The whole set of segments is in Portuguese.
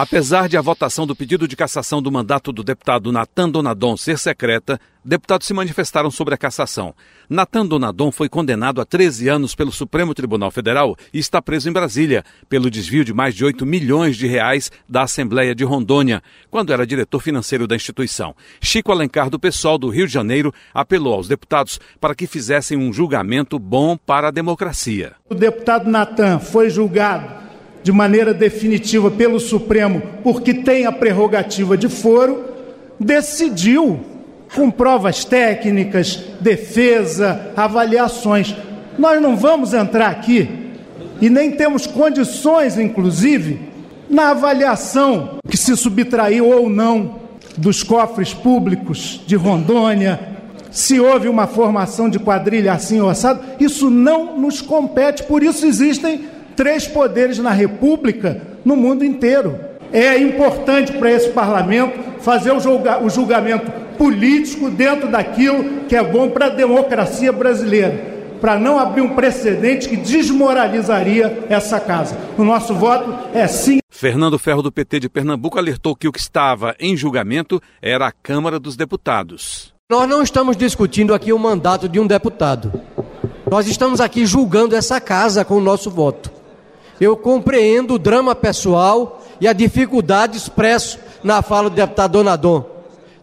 Apesar de a votação do pedido de cassação do mandato do deputado Natan Donadon ser secreta, deputados se manifestaram sobre a cassação. Natan Donadon foi condenado a 13 anos pelo Supremo Tribunal Federal e está preso em Brasília pelo desvio de mais de 8 milhões de reais da Assembleia de Rondônia, quando era diretor financeiro da instituição. Chico Alencar, do PSOL do Rio de Janeiro, apelou aos deputados para que fizessem um julgamento bom para a democracia. O deputado Natan foi julgado de maneira definitiva pelo Supremo, porque tem a prerrogativa de foro, decidiu, com provas técnicas, defesa, avaliações. Nós não vamos entrar aqui e nem temos condições, inclusive, na avaliação que se subtraiu ou não dos cofres públicos de Rondônia, se houve uma formação de quadrilha assim ou assado, isso não nos compete, por isso existem três poderes na República no mundo inteiro. É importante para esse parlamento fazer o, julga o julgamento político dentro daquilo que é bom para a democracia brasileira para não abrir um precedente que desmoralizaria essa casa. O nosso voto é sim. Fernando Ferro, do PT de Pernambuco, alertou que o que estava em julgamento era a Câmara dos Deputados. Nós não estamos discutindo aqui o mandato de um deputado. Nós estamos aqui julgando essa casa com o nosso voto. Eu compreendo o drama pessoal e a dificuldade expresso na fala do deputado Donadon.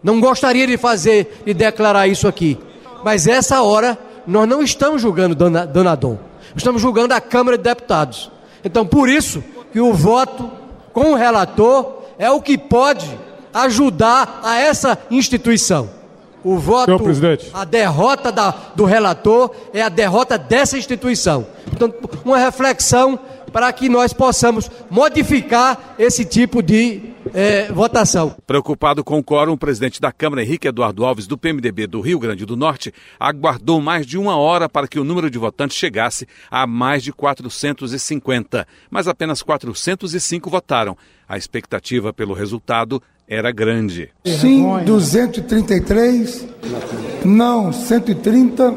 Não gostaria de fazer e de declarar isso aqui. Mas essa hora nós não estamos julgando Donadon. Estamos julgando a Câmara de Deputados. Então, por isso que o voto com o relator é o que pode ajudar a essa instituição. O voto, a derrota da, do relator é a derrota dessa instituição. Portanto, uma reflexão para que nós possamos modificar esse tipo de é, votação. Preocupado com o quórum, o presidente da Câmara, Henrique Eduardo Alves, do PMDB do Rio Grande do Norte, aguardou mais de uma hora para que o número de votantes chegasse a mais de 450, mas apenas 405 votaram. A expectativa pelo resultado era grande. Sim, 233, não 130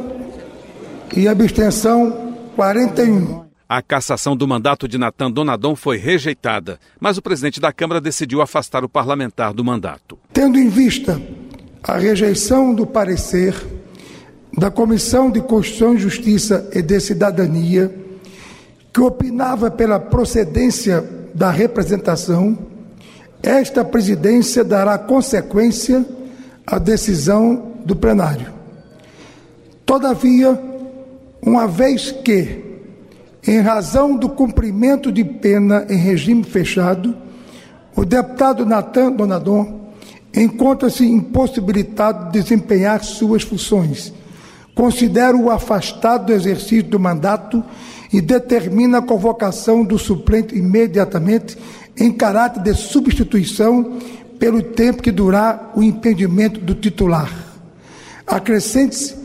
e abstenção 41. A cassação do mandato de Natan Donadon foi rejeitada, mas o presidente da Câmara decidiu afastar o parlamentar do mandato. Tendo em vista a rejeição do parecer da Comissão de Constituição Justiça e de Cidadania, que opinava pela procedência da representação, esta presidência dará consequência à decisão do plenário. Todavia, uma vez que em razão do cumprimento de pena em regime fechado, o deputado Natan Donadon encontra-se impossibilitado de desempenhar suas funções. Considera-o afastado do exercício do mandato e determina a convocação do suplente imediatamente em caráter de substituição pelo tempo que durar o impedimento do titular. Acrescente-se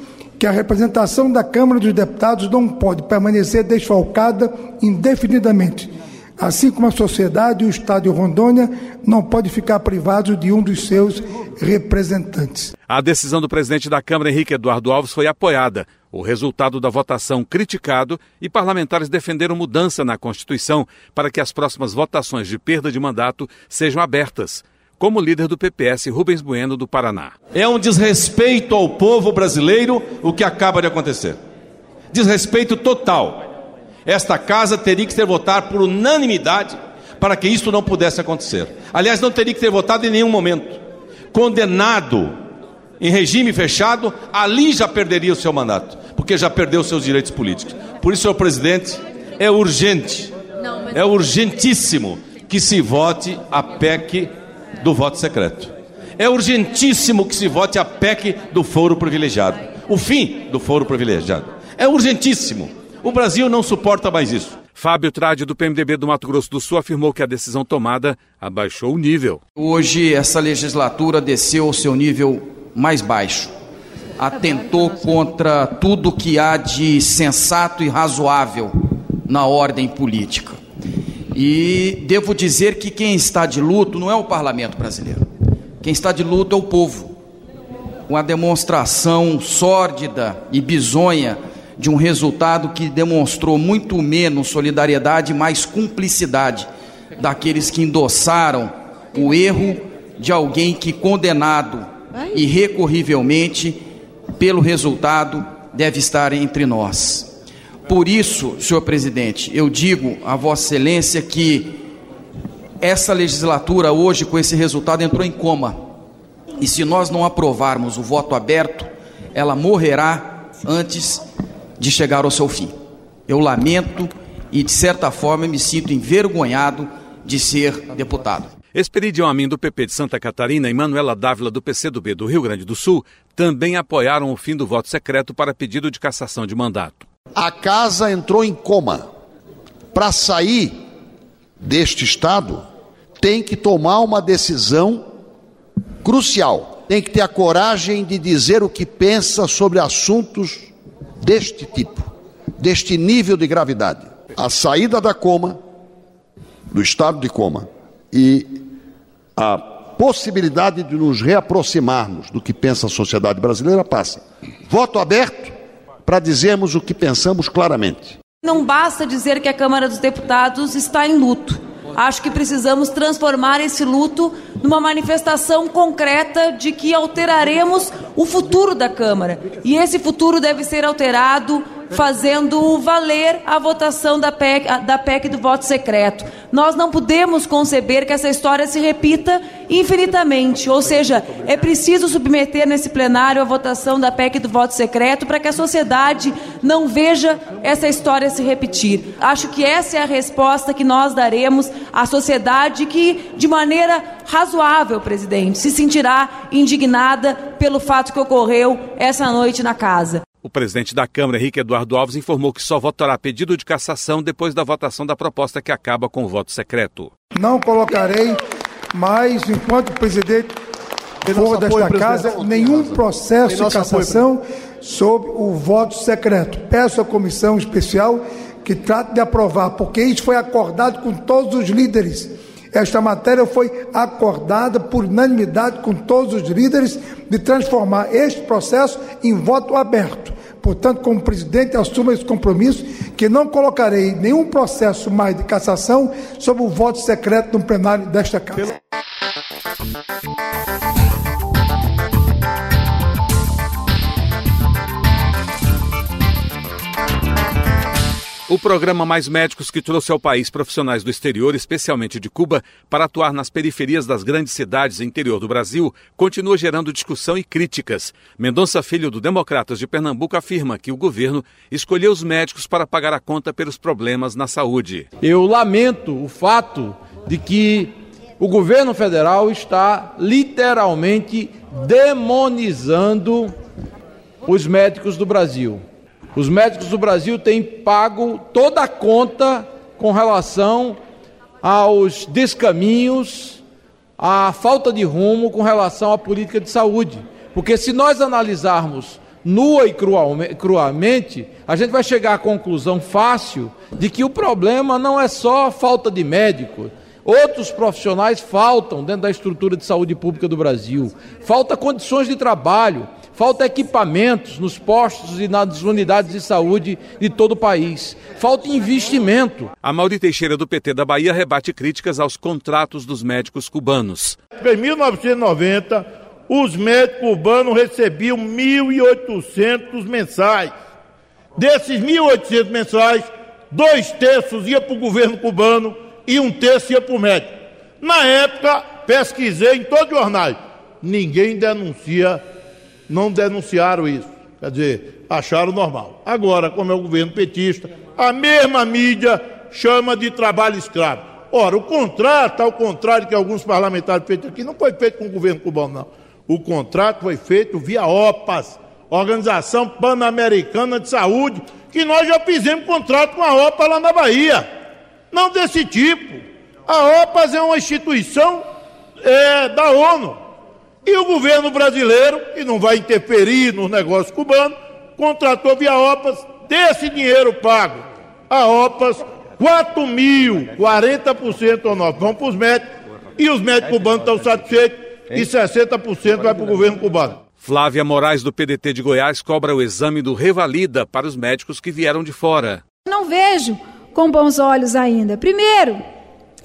que a representação da Câmara dos Deputados não pode permanecer desfalcada indefinidamente, assim como a sociedade e o Estado de Rondônia não pode ficar privados de um dos seus representantes. A decisão do presidente da Câmara, Henrique Eduardo Alves, foi apoiada. O resultado da votação criticado e parlamentares defenderam mudança na Constituição para que as próximas votações de perda de mandato sejam abertas como líder do PPS Rubens Bueno do Paraná. É um desrespeito ao povo brasileiro o que acaba de acontecer. Desrespeito total. Esta casa teria que ter votado por unanimidade para que isso não pudesse acontecer. Aliás, não teria que ter votado em nenhum momento. Condenado em regime fechado, ali já perderia o seu mandato, porque já perdeu os seus direitos políticos. Por isso, senhor presidente, é urgente, é urgentíssimo que se vote a PEC do voto secreto. É urgentíssimo que se vote a PEC do foro privilegiado. O fim do foro privilegiado. É urgentíssimo. O Brasil não suporta mais isso. Fábio Trade, do PMDB do Mato Grosso do Sul, afirmou que a decisão tomada abaixou o nível. Hoje, essa legislatura desceu ao seu nível mais baixo. Atentou contra tudo que há de sensato e razoável na ordem política E devo dizer que quem está de luto não é o parlamento brasileiro. Quem está de luto é o povo. Uma demonstração sórdida e bizonha de um resultado que demonstrou muito menos solidariedade e mais cumplicidade daqueles que endossaram o erro de alguém que, condenado irrecorrivelmente pelo resultado, deve estar entre nós. Por isso, senhor presidente, eu digo a Vossa Excelência que essa legislatura hoje, com esse resultado, entrou em coma. E se nós não aprovarmos o voto aberto, ela morrerá antes de chegar ao seu fim. Eu lamento e, de certa forma, me sinto envergonhado de ser deputado. Esperidião Amin do PP de Santa Catarina e Manuela Dávila do PCdoB do Rio Grande do Sul também apoiaram o fim do voto secreto para pedido de cassação de mandato. A casa entrou em coma. Para sair deste estado, tem que tomar uma decisão crucial. Tem que ter a coragem de dizer o que pensa sobre assuntos deste tipo, deste nível de gravidade. A saída da coma, do estado de coma, e a possibilidade de nos reaproximarmos do que pensa a sociedade brasileira passa. Voto aberto para dizermos o que pensamos claramente. Não basta dizer que a Câmara dos Deputados está em luto. Acho que precisamos transformar esse luto numa manifestação concreta de que alteraremos o futuro da Câmara. E esse futuro deve ser alterado fazendo valer a votação da PEC, da PEC do voto secreto. Nós não podemos conceber que essa história se repita infinitamente, ou seja, é preciso submeter nesse plenário a votação da PEC do voto secreto para que a sociedade não veja essa história se repetir. Acho que essa é a resposta que nós daremos à sociedade que, de maneira razoável, presidente, se sentirá indignada pelo fato que ocorreu essa noite na casa. O presidente da Câmara, Henrique Eduardo Alves, informou que só votará pedido de cassação depois da votação da proposta que acaba com o voto secreto. Não colocarei mais, enquanto presidente for desta casa, nenhum processo de cassação sobre o voto secreto. Peço à comissão especial que trate de aprovar, porque isso foi acordado com todos os líderes. Esta matéria foi acordada por unanimidade com todos os líderes de transformar este processo em voto aberto. Portanto, como presidente, assumo esse compromisso que não colocarei nenhum processo mais de cassação sobre o voto secreto no plenário desta Casa. O programa Mais Médicos, que trouxe ao país profissionais do exterior, especialmente de Cuba, para atuar nas periferias das grandes cidades interior do Brasil, continua gerando discussão e críticas. Mendonça Filho, do Democratas de Pernambuco, afirma que o governo escolheu os médicos para pagar a conta pelos problemas na saúde. Eu lamento o fato de que o governo federal está literalmente demonizando os médicos do Brasil. Os médicos do Brasil têm pago toda a conta com relação aos descaminhos, à falta de rumo com relação à política de saúde. Porque se nós analisarmos nua e cruamente, a gente vai chegar à conclusão fácil de que o problema não é só falta de médico. Outros profissionais faltam dentro da estrutura de saúde pública do Brasil. Falta condições de trabalho, falta equipamentos nos postos e nas unidades de saúde de todo o país, falta investimento. A Mauri Teixeira do PT da Bahia rebate críticas aos contratos dos médicos cubanos. Em 1990, os médicos cubanos recebiam 1.800 mensais. Desses 1.800 mensais, dois terços ia para o governo cubano e um terço ia para o médico. Na época, pesquisei em todos os jornais, ninguém denuncia não denunciaram isso. Quer dizer, acharam normal. Agora, como é o governo petista, a mesma mídia chama de trabalho escravo. Ora, o contrato, ao contrário que alguns parlamentares feitos aqui, não foi feito com o governo cubano, não. O contrato foi feito via OPAS, Organização Pan-Americana de Saúde, que nós já fizemos contrato com a OPAS lá na Bahia. Não desse tipo. A OPAS é uma instituição é, da ONU. E o governo brasileiro, que não vai interferir nos negócios cubanos, contratou via OPAS, desse dinheiro pago a OPAS, 4 mil, 40% ou 9 vão para os médicos e os médicos cubanos estão satisfeitos e 60% vai para o governo cubano. Flávia Moraes, do PDT de Goiás, cobra o exame do Revalida para os médicos que vieram de fora. Não vejo com bons olhos ainda. Primeiro,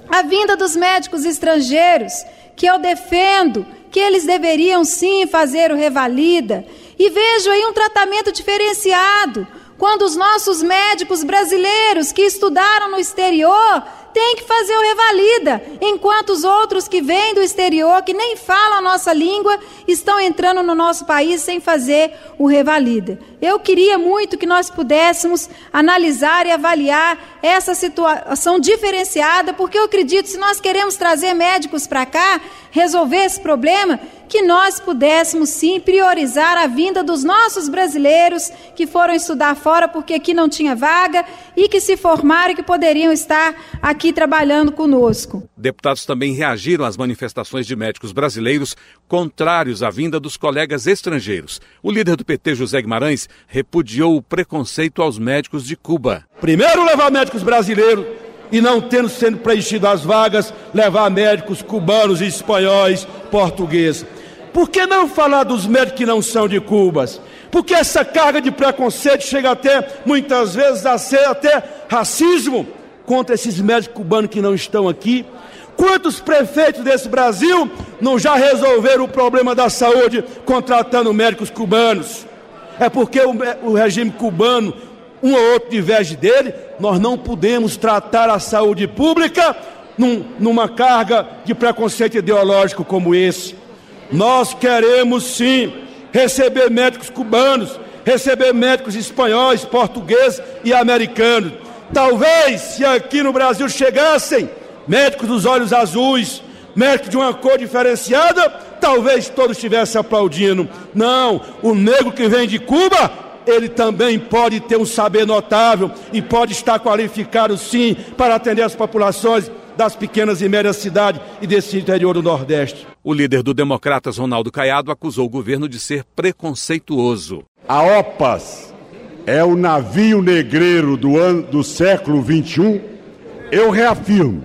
a vinda dos médicos estrangeiros, que eu defendo que eles deveriam sim fazer o Revalida, e vejo aí um tratamento diferenciado. Quando os nossos médicos brasileiros que estudaram no exterior têm que fazer o revalida, enquanto os outros que vêm do exterior, que nem falam a nossa língua, estão entrando no nosso país sem fazer o revalida. Eu queria muito que nós pudéssemos analisar e avaliar essa situação diferenciada, porque eu acredito que se nós queremos trazer médicos para cá, resolver esse problema, que nós pudéssemos sim priorizar a vinda dos nossos brasileiros que foram estudar fora porque aqui não tinha vaga e que se formaram e que poderiam estar aqui trabalhando conosco. Deputados também reagiram às manifestações de médicos brasileiros contrários à vinda dos colegas estrangeiros. O líder do PT, José Guimarães, repudiou o preconceito aos médicos de Cuba. Primeiro levar médicos brasileiros e não tendo sendo preenchidas as vagas, levar médicos cubanos, espanhóis, portugueses. Por que não falar dos médicos que não são de Cubas? Porque essa carga de preconceito chega até, muitas vezes, a ser até racismo contra esses médicos cubanos que não estão aqui. Quantos prefeitos desse Brasil não já resolveram o problema da saúde contratando médicos cubanos? É porque o, o regime cubano, um ou outro diverge dele, nós não podemos tratar a saúde pública num, numa carga de preconceito ideológico como esse. Nós queremos sim receber médicos cubanos, receber médicos espanhóis, portugueses e americanos. Talvez, se aqui no Brasil chegassem médicos dos olhos azuis, médicos de uma cor diferenciada, talvez todos estivessem aplaudindo. Não, o negro que vem de Cuba, ele também pode ter um saber notável e pode estar qualificado sim para atender as populações das pequenas e médias cidades e desse interior do Nordeste. O líder do Democratas, Ronaldo Caiado, acusou o governo de ser preconceituoso. A OPAS é o navio negreiro do, ano, do século XXI. Eu reafirmo: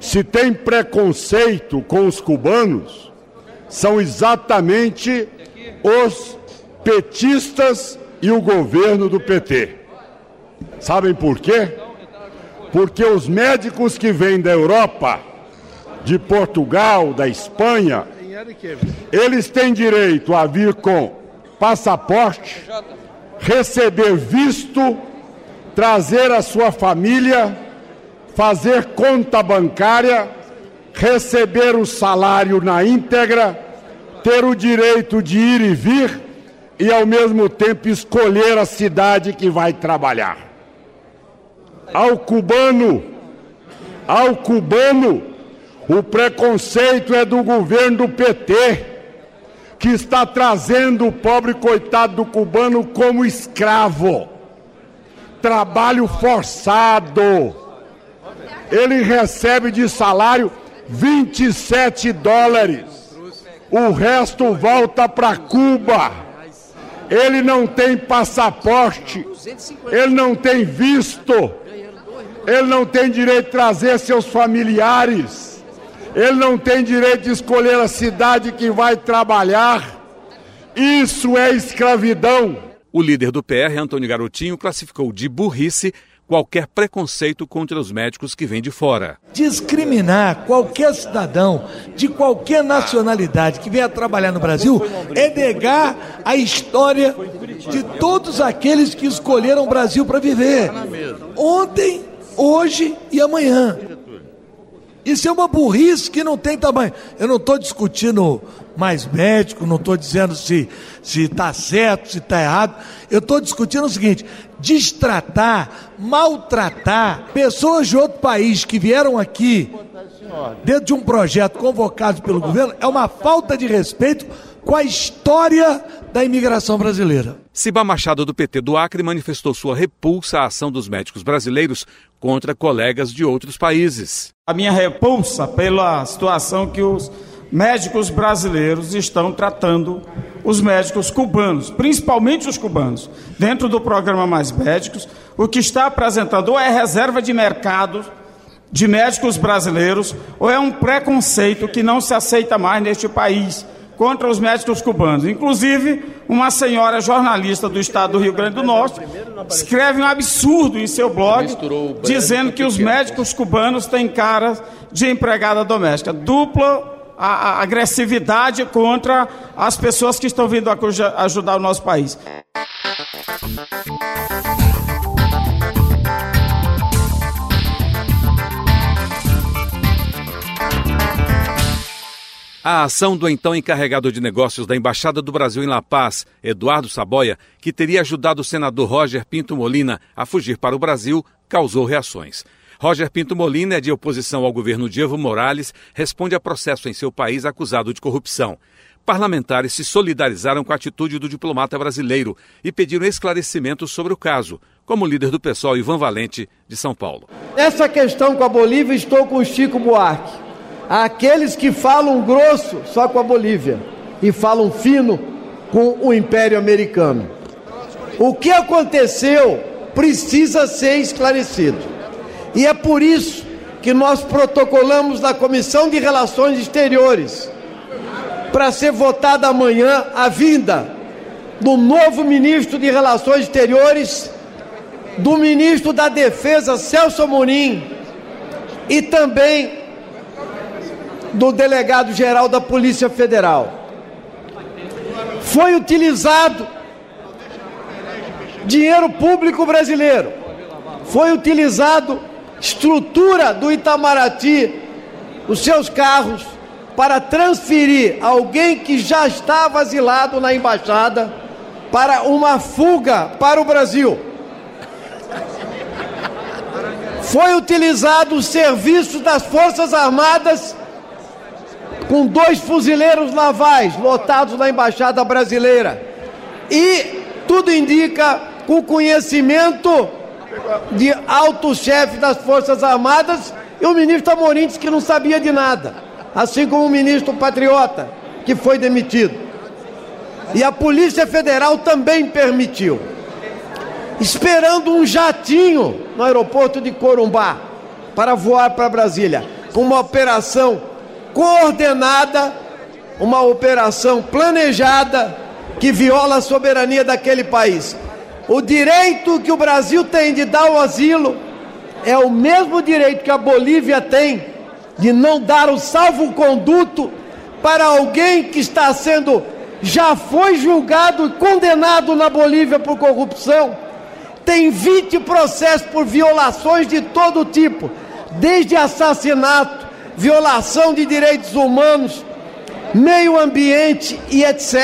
se tem preconceito com os cubanos, são exatamente os petistas e o governo do PT. Sabem por quê? Porque os médicos que vêm da Europa, de Portugal, da Espanha, eles têm direito a vir com passaporte, receber visto, trazer a sua família, fazer conta bancária, receber o salário na íntegra, ter o direito de ir e vir e, ao mesmo tempo, escolher a cidade que vai trabalhar ao cubano, ao cubano, o preconceito é do governo do PT, que está trazendo o pobre coitado do cubano como escravo. Trabalho forçado. Ele recebe de salário 27 dólares. O resto volta para Cuba. Ele não tem passaporte. Ele não tem visto ele não tem direito de trazer seus familiares, ele não tem direito de escolher a cidade que vai trabalhar. Isso é escravidão. O líder do PR, Antônio Garotinho, classificou de burrice qualquer preconceito contra os médicos que vêm de fora. Discriminar qualquer cidadão de qualquer nacionalidade que venha trabalhar no Brasil é negar a história de todos aqueles que escolheram o Brasil para viver. Ontem hoje e amanhã. Isso é uma burrice que não tem tamanho. Eu não estou discutindo mais médico, não estou dizendo se está certo, se está errado. Eu estou discutindo o seguinte: destratar, maltratar pessoas de outro país que vieram aqui dentro de um projeto convocado pelo governo é uma falta de respeito com a história da imigração brasileira. Ciba Machado, do PT do Acre, manifestou sua repulsa à ação dos médicos brasileiros contra colegas de outros países. A minha repulsa pela situação que os médicos brasileiros estão tratando os médicos cubanos, principalmente os cubanos, dentro do programa Mais Médicos, o que está apresentando ou é reserva de mercado de médicos brasileiros ou é um preconceito que não se aceita mais neste país contra os médicos cubanos. Inclusive, uma senhora jornalista do estado do Rio Grande do Norte escreve um absurdo em seu blog dizendo que os médicos cubanos têm cara de empregada doméstica. Dupla a, a agressividade contra as pessoas que estão vindo ajudar o nosso país. A ação do então encarregado de negócios da Embaixada do Brasil em La Paz, Eduardo Saboia, que teria ajudado o senador Roger Pinto Molina a fugir para o Brasil, causou reações. Roger Pinto Molina é de oposição ao governo de Evo Morales, responde a processo em seu país acusado de corrupção. Parlamentares se solidarizaram com a atitude do diplomata brasileiro e pediram esclarecimentos sobre o caso, como o líder do PSOL, Ivan Valente, de São Paulo. Nessa questão com a Bolívia, estou com o Chico Buarque aqueles que falam grosso só com a Bolívia e falam fino com o Império Americano. O que aconteceu precisa ser esclarecido. E é por isso que nós protocolamos na Comissão de Relações Exteriores para ser votada amanhã a vinda do novo ministro de Relações Exteriores, do ministro da Defesa Celso Amorim e também do delegado-geral da Polícia Federal. Foi utilizado dinheiro público brasileiro, foi utilizado estrutura do Itamaraty, os seus carros, para transferir alguém que já estava asilado na embaixada para uma fuga para o Brasil. Foi utilizado o serviço das Forças Armadas com dois fuzileiros navais lotados na embaixada brasileira. E tudo indica com conhecimento de alto chefe das Forças Armadas e o ministro Amorim disse que não sabia de nada, assim como o ministro Patriota, que foi demitido. E a Polícia Federal também permitiu. Esperando um jatinho no aeroporto de Corumbá para voar para Brasília, com uma operação coordenada, uma operação planejada que viola a soberania daquele país. O direito que o Brasil tem de dar o asilo é o mesmo direito que a Bolívia tem de não dar o salvo-conduto para alguém que está sendo, já foi julgado e condenado na Bolívia por corrupção. Tem 20 processos por violações de todo tipo, desde assassinato, violação de direitos humanos, meio ambiente e etc.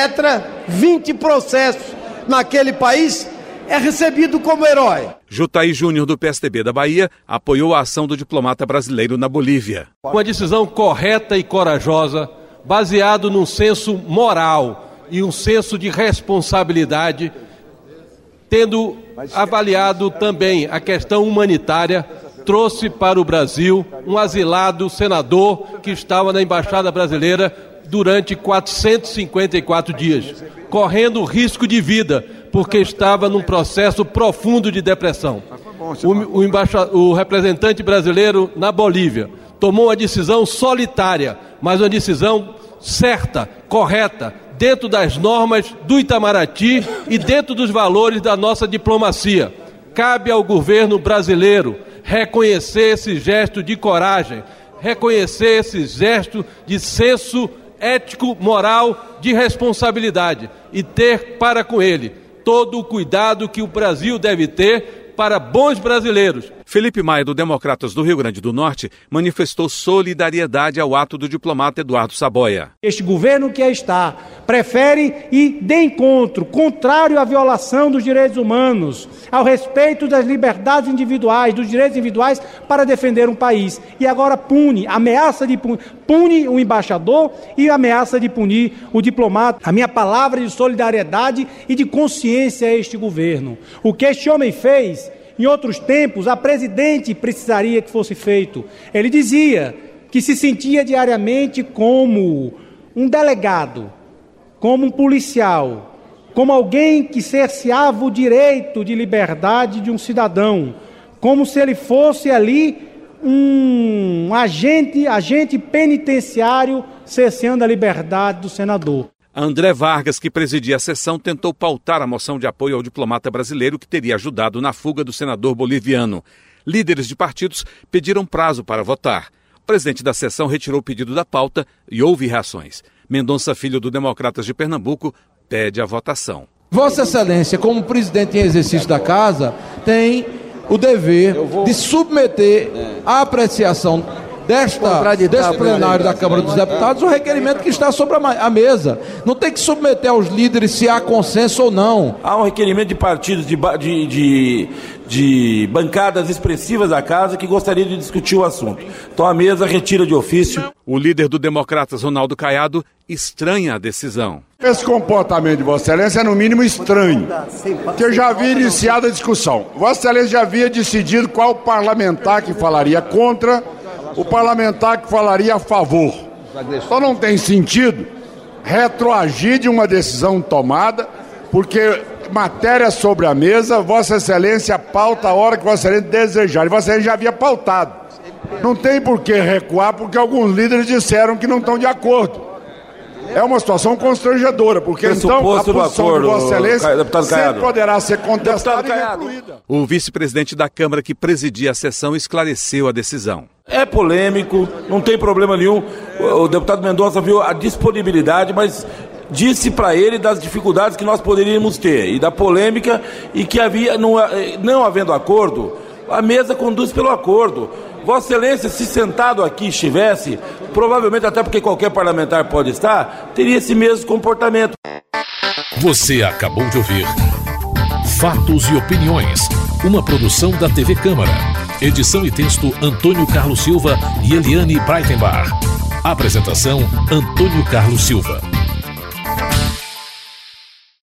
20 processos naquele país, é recebido como herói. Jutaí Júnior, do PSDB da Bahia, apoiou a ação do diplomata brasileiro na Bolívia. Uma decisão correta e corajosa, baseado num senso moral e um senso de responsabilidade, tendo avaliado também a questão humanitária trouxe para o Brasil um asilado senador que estava na embaixada brasileira durante 454 dias, correndo risco de vida, porque estava num processo profundo de depressão. O, o, o representante brasileiro na Bolívia tomou uma decisão solitária, mas uma decisão certa, correta, dentro das normas do Itamaraty e dentro dos valores da nossa diplomacia. Cabe ao governo brasileiro reconhecer esse gesto de coragem, reconhecer esse gesto de senso ético, moral, de responsabilidade e ter para com ele todo o cuidado que o Brasil deve ter para bons brasileiros, Felipe Maia, do Democratas do Rio Grande do Norte, manifestou solidariedade ao ato do diplomata Eduardo Saboia. Este governo que está prefere ir de encontro, contrário à violação dos direitos humanos, ao respeito das liberdades individuais, dos direitos individuais, para defender um país. E agora pune, ameaça de punir, pune o embaixador e ameaça de punir o diplomata. A minha palavra de solidariedade e de consciência a este governo. O que este homem fez em outros tempos, a presidente precisaria que fosse feito. Ele dizia que se sentia diariamente como um delegado, como um policial, como alguém que cerceava o direito de liberdade de um cidadão, como se ele fosse ali um agente, agente penitenciário cerceando a liberdade do senador. André Vargas, que presidia a sessão, tentou pautar a moção de apoio ao diplomata brasileiro que teria ajudado na fuga do senador boliviano. Líderes de partidos pediram prazo para votar. O presidente da sessão retirou o pedido da pauta e houve reações. Mendonça Filho, do Democratas de Pernambuco, pede a votação. Vossa Excelência, como presidente em exercício da casa, tem o dever de submeter à apreciação desta, deste plenário da Câmara dos Deputados o requerimento que está sobre a, mesa. Não tem que submeter aos líderes se há consenso ou não. Há um requerimento de partidos, de, de, de, de bancadas expressivas da casa que gostaria de discutir o assunto. Então a mesa retira de ofício. O líder do Democratas, Ronaldo Caiado, estranha a decisão. Esse comportamento de Vossa Excelência é no mínimo estranho, porque eu já havia iniciado a discussão. Vossa Excelência já havia decidido qual parlamentar que falaria contra o parlamentar que falaria a favor. Só não tem sentido retroagir de uma decisão tomada, porque matéria sobre a mesa, Vossa Excelência pauta a hora que Vossa Excelência desejar. E Vossa Excelência já havia pautado. Não tem por que recuar, porque alguns líderes disseram que não estão de acordo. É uma situação constrangedora, porque então a posição acordo, de Vossa Excelência deputado sempre poderá ser contestada e recluída. O vice-presidente da Câmara que presidia a sessão esclareceu a decisão. É polêmico, não tem problema nenhum. O deputado Mendonça viu a disponibilidade, mas disse para ele das dificuldades que nós poderíamos ter e da polêmica e que havia, não, não havendo acordo, a mesa conduz pelo acordo. Vossa Excelência, se sentado aqui estivesse, provavelmente até porque qualquer parlamentar pode estar, teria esse mesmo comportamento. Você acabou de ouvir Fatos e Opiniões, uma produção da TV Câmara. Edição e texto Antônio Carlos Silva e Eliane Breitenbach. Apresentação Antônio Carlos Silva.